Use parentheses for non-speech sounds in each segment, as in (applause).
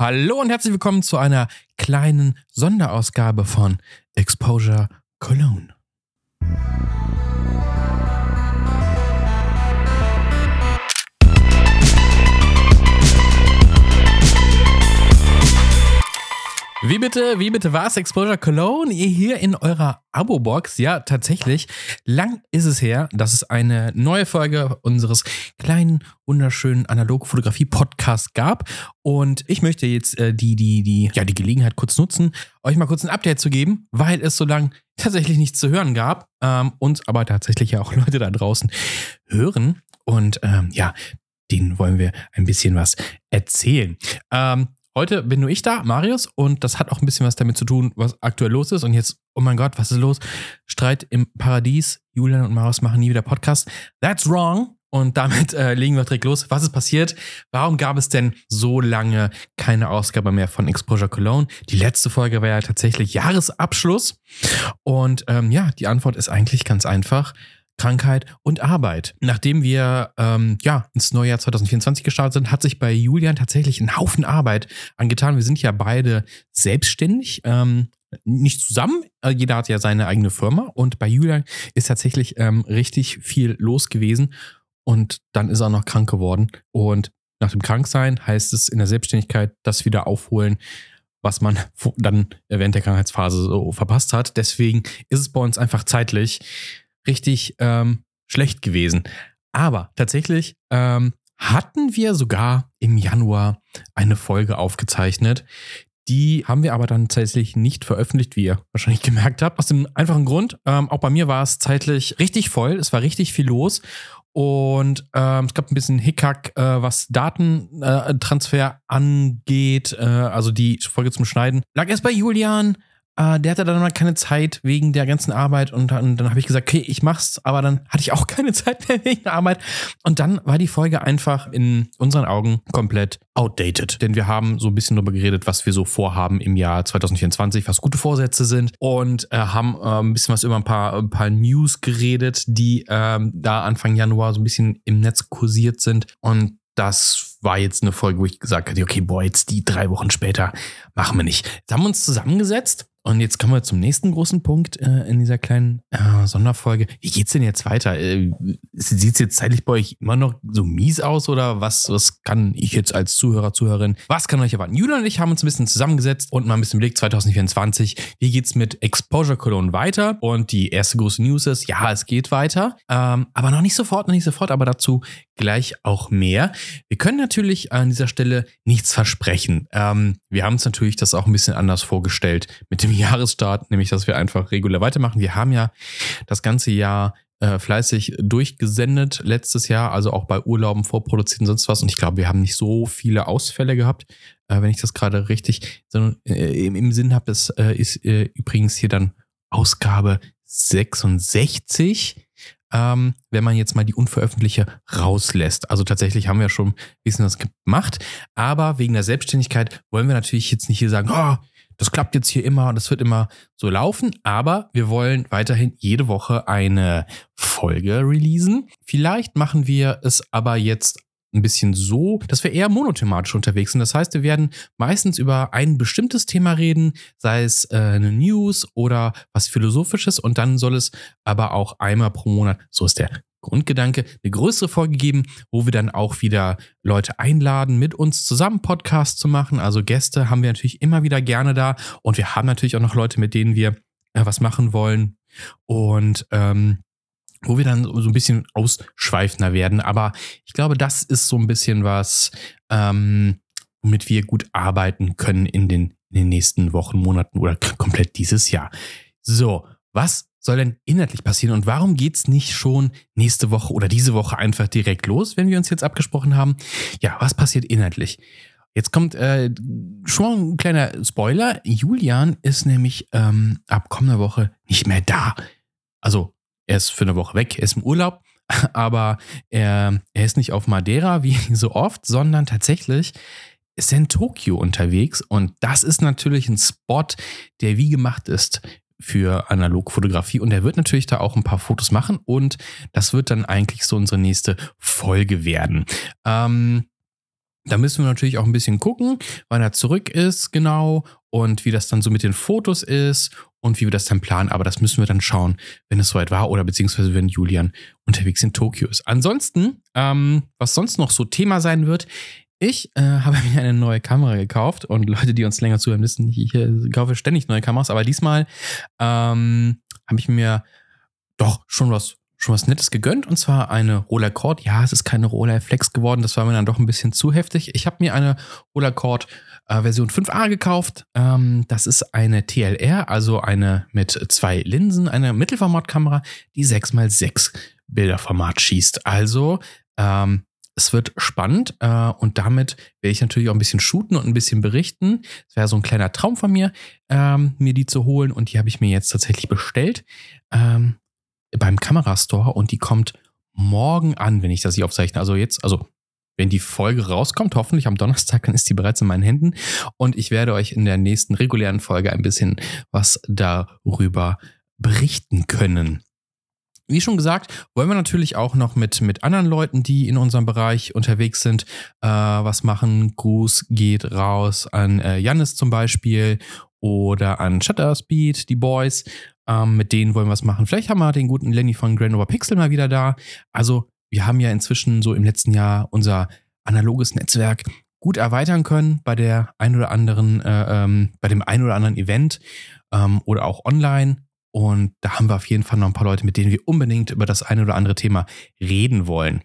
Hallo und herzlich willkommen zu einer kleinen Sonderausgabe von Exposure Cologne. Wie bitte, wie bitte war es Exposure Cologne? Ihr hier in eurer Abo-Box. Ja, tatsächlich. Lang ist es her, dass es eine neue Folge unseres kleinen, wunderschönen Analog-Fotografie-Podcasts gab. Und ich möchte jetzt äh, die, die, die, ja, die Gelegenheit kurz nutzen, euch mal kurz ein Update zu geben, weil es so lange tatsächlich nichts zu hören gab. Ähm, uns aber tatsächlich ja auch (laughs) Leute da draußen hören. Und ähm, ja, denen wollen wir ein bisschen was erzählen. Ähm, Heute bin nur ich da, Marius, und das hat auch ein bisschen was damit zu tun, was aktuell los ist. Und jetzt, oh mein Gott, was ist los? Streit im Paradies. Julian und Marius machen nie wieder Podcast. That's wrong. Und damit äh, legen wir direkt los. Was ist passiert? Warum gab es denn so lange keine Ausgabe mehr von Exposure Cologne? Die letzte Folge war ja tatsächlich Jahresabschluss. Und ähm, ja, die Antwort ist eigentlich ganz einfach. Krankheit und Arbeit. Nachdem wir ähm, ja ins neue Jahr 2024 gestartet sind, hat sich bei Julian tatsächlich ein Haufen Arbeit angetan. Wir sind ja beide selbstständig, ähm, nicht zusammen. Äh, jeder hat ja seine eigene Firma und bei Julian ist tatsächlich ähm, richtig viel los gewesen und dann ist er noch krank geworden und nach dem Kranksein heißt es in der Selbstständigkeit das wieder aufholen, was man (laughs) dann während der Krankheitsphase so verpasst hat. Deswegen ist es bei uns einfach zeitlich richtig ähm, schlecht gewesen. Aber tatsächlich ähm, hatten wir sogar im Januar eine Folge aufgezeichnet. Die haben wir aber dann tatsächlich nicht veröffentlicht, wie ihr wahrscheinlich gemerkt habt. Aus dem einfachen Grund, ähm, auch bei mir war es zeitlich richtig voll. Es war richtig viel los. Und ähm, es gab ein bisschen Hickhack, äh, was Datentransfer äh, angeht. Äh, also die Folge zum Schneiden. Lag erst bei Julian, äh, der hatte dann mal keine Zeit wegen der ganzen Arbeit und dann, dann habe ich gesagt, okay, ich mach's, aber dann hatte ich auch (laughs) keine Zeit mehr wegen der Arbeit. Und dann war die Folge einfach in unseren Augen komplett outdated. Denn wir haben so ein bisschen darüber geredet, was wir so vorhaben im Jahr 2024, was gute Vorsätze sind und äh, haben äh, ein bisschen was über ein paar, ein paar News geredet, die ähm, da Anfang Januar so ein bisschen im Netz kursiert sind. Und das war jetzt eine Folge, wo ich gesagt hatte, okay, boah, jetzt die drei Wochen später machen wir nicht. Jetzt haben wir uns zusammengesetzt und jetzt kommen wir zum nächsten großen Punkt äh, in dieser kleinen äh, Sonderfolge. Wie geht's denn jetzt weiter? Äh, Sieht es jetzt zeitlich bei euch immer noch so mies aus oder was, was kann ich jetzt als Zuhörer, Zuhörerin, was kann euch erwarten? Julian und ich haben uns ein bisschen zusammengesetzt und mal ein bisschen Blick 2024. Wie geht's mit Exposure Cologne weiter? Und die erste große News ist, ja, es geht weiter, ähm, aber noch nicht sofort, noch nicht sofort, aber dazu gleich auch mehr. Wir können natürlich an dieser Stelle nichts versprechen. Ähm, wir haben uns natürlich das auch ein bisschen anders vorgestellt mit dem (laughs) Jahresstart, nämlich dass wir einfach regulär weitermachen. Wir haben ja das ganze Jahr äh, fleißig durchgesendet letztes Jahr, also auch bei Urlauben vorproduziert und sonst was. Und ich glaube, wir haben nicht so viele Ausfälle gehabt, äh, wenn ich das gerade richtig äh, im, Sinn habe. Das ist übrigens hier dann Ausgabe 66 ähm, wenn man jetzt mal die unveröffentlichte rauslässt. Also tatsächlich haben wir schon ein bisschen was gemacht, aber wegen der Selbstständigkeit wollen wir natürlich jetzt nicht hier sagen, oh, das klappt jetzt hier immer und das wird immer so laufen, aber wir wollen weiterhin jede Woche eine Folge releasen. Vielleicht machen wir es aber jetzt ein bisschen so, dass wir eher monothematisch unterwegs sind. Das heißt, wir werden meistens über ein bestimmtes Thema reden, sei es äh, eine News oder was Philosophisches und dann soll es aber auch einmal pro Monat, so ist der Grundgedanke, eine größere Folge geben, wo wir dann auch wieder Leute einladen, mit uns zusammen Podcasts zu machen. Also Gäste haben wir natürlich immer wieder gerne da und wir haben natürlich auch noch Leute, mit denen wir äh, was machen wollen. Und ähm, wo wir dann so ein bisschen ausschweifender werden. Aber ich glaube, das ist so ein bisschen was, ähm, womit wir gut arbeiten können in den, in den nächsten Wochen, Monaten oder komplett dieses Jahr. So, was soll denn inhaltlich passieren und warum geht es nicht schon nächste Woche oder diese Woche einfach direkt los, wenn wir uns jetzt abgesprochen haben? Ja, was passiert inhaltlich? Jetzt kommt äh, schon ein kleiner Spoiler. Julian ist nämlich ähm, ab kommender Woche nicht mehr da. Also er ist für eine Woche weg, er ist im Urlaub, (laughs) aber er, er ist nicht auf Madeira wie (laughs) so oft, sondern tatsächlich ist er in Tokio unterwegs. Und das ist natürlich ein Spot, der wie gemacht ist für Analogfotografie. Und er wird natürlich da auch ein paar Fotos machen. Und das wird dann eigentlich so unsere nächste Folge werden. Ähm, da müssen wir natürlich auch ein bisschen gucken, wann er zurück ist, genau, und wie das dann so mit den Fotos ist und wie wir das dann planen. Aber das müssen wir dann schauen, wenn es soweit war oder beziehungsweise wenn Julian unterwegs in Tokio ist. Ansonsten, ähm, was sonst noch so Thema sein wird, ich äh, (laughs) habe mir eine neue Kamera gekauft und Leute, die uns länger zuhören, wissen, ich, ich kaufe ständig neue Kameras, aber diesmal ähm, habe ich mir doch schon was schon was Nettes gegönnt und zwar eine Roller Cord. Ja, es ist keine Roller Flex geworden, das war mir dann doch ein bisschen zu heftig. Ich habe mir eine Roller Cord äh, Version 5a gekauft. Ähm, das ist eine TLR, also eine mit zwei Linsen, eine Mittelformatkamera, die 6x6 Bilderformat schießt. Also ähm, es wird spannend äh, und damit werde ich natürlich auch ein bisschen shooten und ein bisschen berichten. Es wäre so ein kleiner Traum von mir, ähm, mir die zu holen und die habe ich mir jetzt tatsächlich bestellt. Ähm, beim Kamerastore und die kommt morgen an, wenn ich das hier aufzeichne. Also jetzt, also wenn die Folge rauskommt, hoffentlich am Donnerstag, dann ist die bereits in meinen Händen. Und ich werde euch in der nächsten regulären Folge ein bisschen was darüber berichten können. Wie schon gesagt, wollen wir natürlich auch noch mit, mit anderen Leuten, die in unserem Bereich unterwegs sind, äh, was machen. Gruß geht raus an äh, Jannis zum Beispiel oder an Shutterspeed, die Boys. Ähm, mit denen wollen wir was machen. Vielleicht haben wir den guten Lenny von Grand Over Pixel mal wieder da. Also, wir haben ja inzwischen so im letzten Jahr unser analoges Netzwerk gut erweitern können bei der ein oder anderen, äh, ähm, bei dem ein oder anderen Event ähm, oder auch online. Und da haben wir auf jeden Fall noch ein paar Leute, mit denen wir unbedingt über das ein oder andere Thema reden wollen.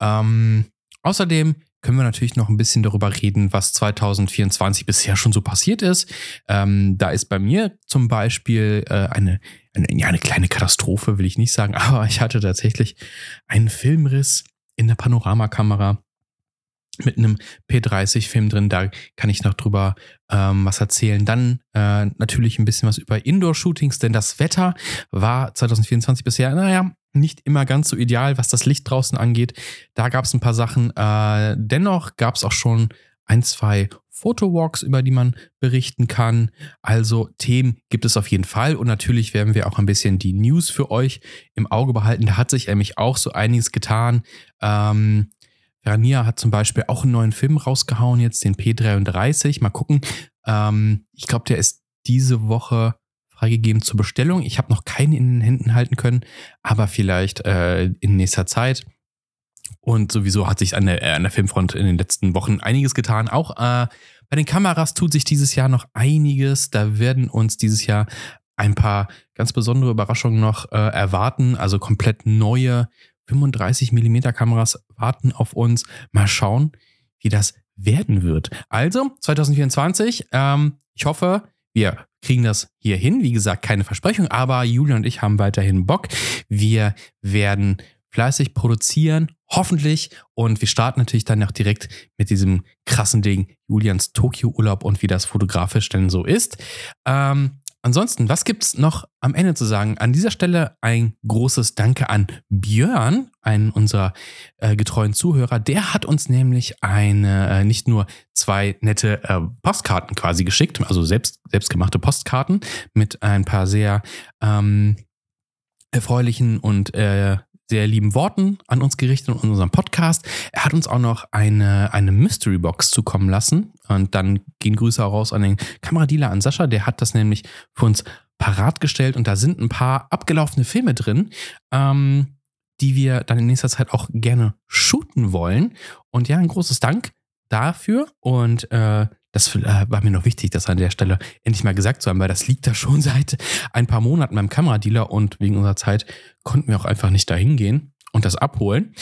Ähm, außerdem können wir natürlich noch ein bisschen darüber reden, was 2024 bisher schon so passiert ist. Ähm, da ist bei mir zum Beispiel äh, eine, eine, ja, eine kleine Katastrophe, will ich nicht sagen, (laughs) aber ich hatte tatsächlich einen Filmriss in der Panoramakamera mit einem P30-Film drin. Da kann ich noch drüber ähm, was erzählen. Dann äh, natürlich ein bisschen was über Indoor-Shootings, denn das Wetter war 2024 bisher, naja, nicht immer ganz so ideal, was das Licht draußen angeht. Da gab es ein paar Sachen. Äh, dennoch gab es auch schon ein, zwei Fotowalks, über die man berichten kann. Also Themen gibt es auf jeden Fall und natürlich werden wir auch ein bisschen die News für euch im Auge behalten. Da hat sich nämlich auch so einiges getan. Ähm, Rania hat zum Beispiel auch einen neuen Film rausgehauen, jetzt den P33. Mal gucken. Ähm, ich glaube, der ist diese Woche freigegeben zur Bestellung. Ich habe noch keinen in den Händen halten können, aber vielleicht äh, in nächster Zeit. Und sowieso hat sich an der, äh, an der Filmfront in den letzten Wochen einiges getan. Auch äh, bei den Kameras tut sich dieses Jahr noch einiges. Da werden uns dieses Jahr ein paar ganz besondere Überraschungen noch äh, erwarten. Also komplett neue 35 mm Kameras warten auf uns. Mal schauen, wie das werden wird. Also 2024. Ähm, ich hoffe, wir kriegen das hier hin. Wie gesagt, keine Versprechung, aber Julian und ich haben weiterhin Bock. Wir werden fleißig produzieren, hoffentlich. Und wir starten natürlich dann auch direkt mit diesem krassen Ding, Julians Tokio-Urlaub und wie das fotografisch denn so ist. Ähm, Ansonsten, was gibt es noch am Ende zu sagen? An dieser Stelle ein großes Danke an Björn, einen unserer äh, getreuen Zuhörer. Der hat uns nämlich eine, äh, nicht nur zwei nette äh, Postkarten quasi geschickt, also selbst, selbstgemachte Postkarten mit ein paar sehr ähm, erfreulichen und äh, sehr lieben Worten an uns gerichtet und unserem Podcast. Er hat uns auch noch eine, eine Mystery Box zukommen lassen. Und dann gehen Grüße auch raus an den Kameradealer, an Sascha. Der hat das nämlich für uns parat gestellt und da sind ein paar abgelaufene Filme drin, ähm, die wir dann in nächster Zeit auch gerne shooten wollen. Und ja, ein großes Dank dafür. Und äh, das äh, war mir noch wichtig, das an der Stelle endlich mal gesagt zu haben, weil das liegt da schon (laughs) seit ein paar Monaten beim Kameradealer und wegen unserer Zeit konnten wir auch einfach nicht dahin gehen und das abholen.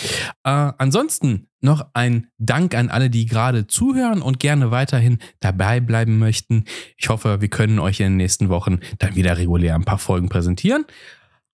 Äh, ansonsten noch ein Dank an alle, die gerade zuhören und gerne weiterhin dabei bleiben möchten. Ich hoffe, wir können euch in den nächsten Wochen dann wieder regulär ein paar Folgen präsentieren.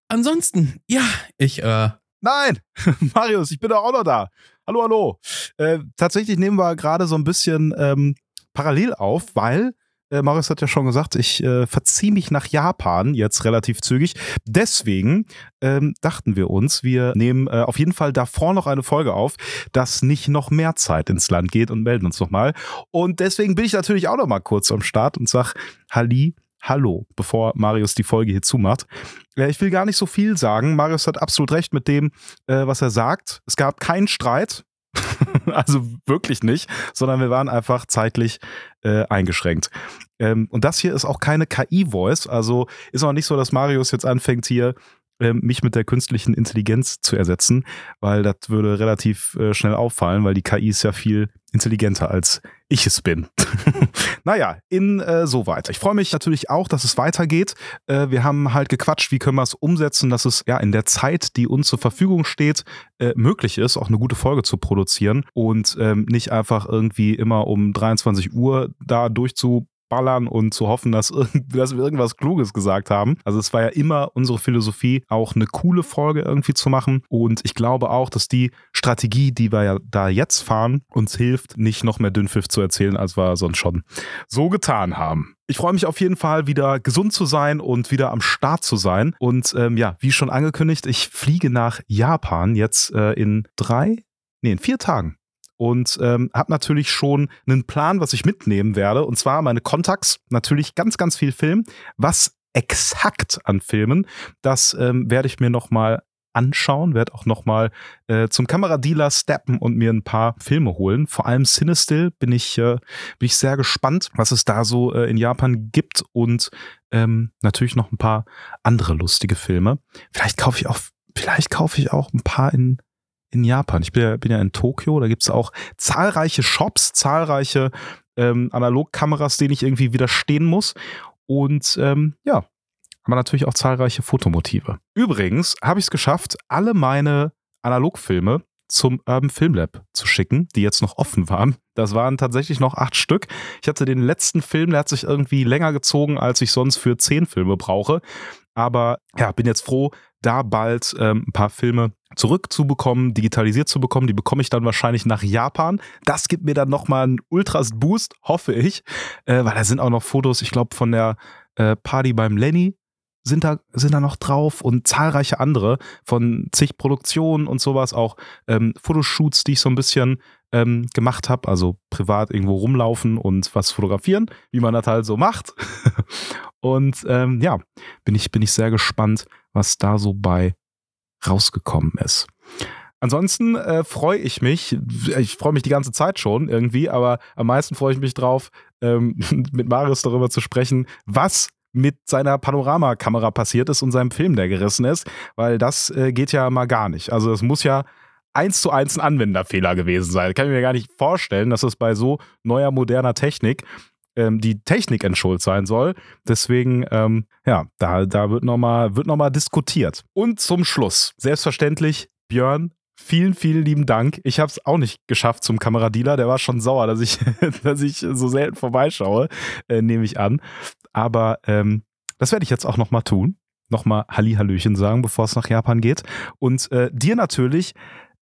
Ansonsten, ja, ich. Äh Nein, (laughs) Marius, ich bin doch auch noch da. Hallo, hallo. Äh, tatsächlich nehmen wir gerade so ein bisschen ähm, parallel auf, weil äh, Marius hat ja schon gesagt, ich äh, verziehe mich nach Japan jetzt relativ zügig. Deswegen ähm, dachten wir uns, wir nehmen äh, auf jeden Fall davor noch eine Folge auf, dass nicht noch mehr Zeit ins Land geht und melden uns nochmal. Und deswegen bin ich natürlich auch noch mal kurz am Start und sag Halli, Hallo, bevor Marius die Folge hier zumacht. Äh, ich will gar nicht so viel sagen. Marius hat absolut recht mit dem, äh, was er sagt. Es gab keinen Streit (laughs) also wirklich nicht, sondern wir waren einfach zeitlich äh, eingeschränkt. Ähm, und das hier ist auch keine KI-Voice, also ist auch nicht so, dass Marius jetzt anfängt hier ähm, mich mit der künstlichen Intelligenz zu ersetzen, weil das würde relativ äh, schnell auffallen, weil die KI ist ja viel intelligenter als ich es bin. (laughs) naja, in äh, so weiter. Ich freue mich natürlich auch, dass es weitergeht. Äh, wir haben halt gequatscht, wie können wir es umsetzen, dass es ja in der Zeit, die uns zur Verfügung steht, äh, möglich ist, auch eine gute Folge zu produzieren und ähm, nicht einfach irgendwie immer um 23 Uhr da durchzu ballern und zu hoffen, dass, (laughs) dass wir irgendwas Kluges gesagt haben. Also es war ja immer unsere Philosophie, auch eine coole Folge irgendwie zu machen. Und ich glaube auch, dass die Strategie, die wir ja da jetzt fahren, uns hilft, nicht noch mehr Dünnpfiff zu erzählen, als wir sonst schon so getan haben. Ich freue mich auf jeden Fall, wieder gesund zu sein und wieder am Start zu sein. Und ähm, ja, wie schon angekündigt, ich fliege nach Japan jetzt äh, in drei, nee, in vier Tagen und ähm, habe natürlich schon einen Plan, was ich mitnehmen werde. Und zwar meine Contacts, natürlich ganz, ganz viel Film. Was exakt an Filmen, das ähm, werde ich mir nochmal anschauen, werde auch nochmal äh, zum Kameradealer steppen und mir ein paar Filme holen. Vor allem Cinestill bin ich, äh, bin ich sehr gespannt, was es da so äh, in Japan gibt und ähm, natürlich noch ein paar andere lustige Filme. Vielleicht kaufe ich auch, vielleicht kaufe ich auch ein paar in in Japan. Ich bin ja, bin ja in Tokio, da gibt es auch zahlreiche Shops, zahlreiche ähm, Analogkameras, denen ich irgendwie widerstehen muss. Und ähm, ja, aber natürlich auch zahlreiche Fotomotive. Übrigens habe ich es geschafft, alle meine Analogfilme zum Urban Film Lab zu schicken, die jetzt noch offen waren. Das waren tatsächlich noch acht Stück. Ich hatte den letzten Film, der hat sich irgendwie länger gezogen, als ich sonst für zehn Filme brauche. Aber ja, bin jetzt froh, da bald ähm, ein paar Filme zurückzubekommen, digitalisiert zu bekommen. Die bekomme ich dann wahrscheinlich nach Japan. Das gibt mir dann nochmal einen Ultras-Boost, hoffe ich, äh, weil da sind auch noch Fotos, ich glaube, von der äh, Party beim Lenny sind da, sind da noch drauf und zahlreiche andere von zig Produktionen und sowas, auch ähm, Fotoshoots, die ich so ein bisschen ähm, gemacht habe, also privat irgendwo rumlaufen und was fotografieren, wie man das halt so macht. (laughs) und ähm, ja, bin ich, bin ich sehr gespannt, was da so bei rausgekommen ist. Ansonsten äh, freue ich mich, ich freue mich die ganze Zeit schon irgendwie, aber am meisten freue ich mich drauf, ähm, (laughs) mit Marius darüber zu sprechen, was mit seiner Panoramakamera passiert ist und seinem Film, der gerissen ist, weil das äh, geht ja mal gar nicht. Also es muss ja eins zu eins ein Anwenderfehler gewesen sein. Das kann ich mir gar nicht vorstellen, dass es bei so neuer, moderner Technik ähm, die Technik entschuld sein soll. Deswegen, ähm, ja, da, da wird nochmal noch diskutiert. Und zum Schluss, selbstverständlich, Björn, vielen, vielen lieben Dank. Ich habe es auch nicht geschafft zum Kameradealer. Der war schon sauer, dass ich, (laughs) dass ich so selten vorbeischaue, äh, nehme ich an. Aber ähm, das werde ich jetzt auch nochmal tun. Nochmal Hallihallöchen sagen, bevor es nach Japan geht. Und äh, dir natürlich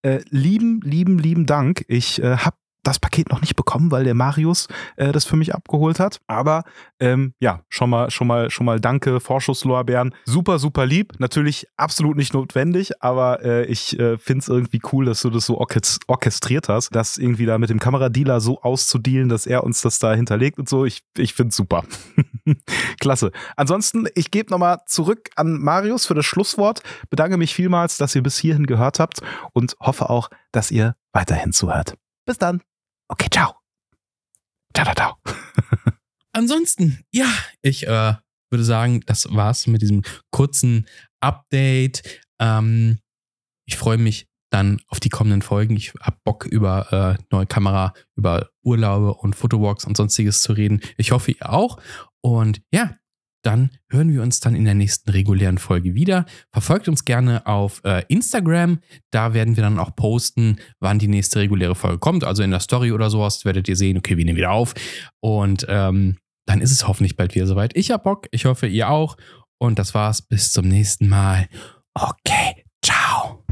äh, lieben, lieben, lieben Dank. Ich äh, habe das Paket noch nicht bekommen, weil der Marius äh, das für mich abgeholt hat. Aber ähm, ja, schon mal, schon mal, schon mal danke, Vorschusslorbeeren. Super, super lieb. Natürlich absolut nicht notwendig, aber äh, ich äh, finde es irgendwie cool, dass du das so orchestriert hast, das irgendwie da mit dem Kameradealer so auszudealen, dass er uns das da hinterlegt und so. Ich, ich finde es super. (laughs) Klasse. Ansonsten, ich gebe nochmal zurück an Marius für das Schlusswort. Bedanke mich vielmals, dass ihr bis hierhin gehört habt und hoffe auch, dass ihr weiterhin zuhört. Bis dann. Okay, ciao. Ciao, ciao, ciao. (laughs) Ansonsten, ja, ich äh, würde sagen, das war's mit diesem kurzen Update. Ähm, ich freue mich dann auf die kommenden Folgen. Ich habe Bock über äh, neue Kamera, über Urlaube und Fotowalks und sonstiges zu reden. Ich hoffe, ihr auch. Und ja, dann hören wir uns dann in der nächsten regulären Folge wieder. Verfolgt uns gerne auf äh, Instagram. Da werden wir dann auch posten, wann die nächste reguläre Folge kommt. Also in der Story oder sowas werdet ihr sehen, okay, wir nehmen wieder auf. Und ähm, dann ist es hoffentlich bald wieder soweit. Ich hab Bock. Ich hoffe, ihr auch. Und das war's. Bis zum nächsten Mal. Okay. Ciao.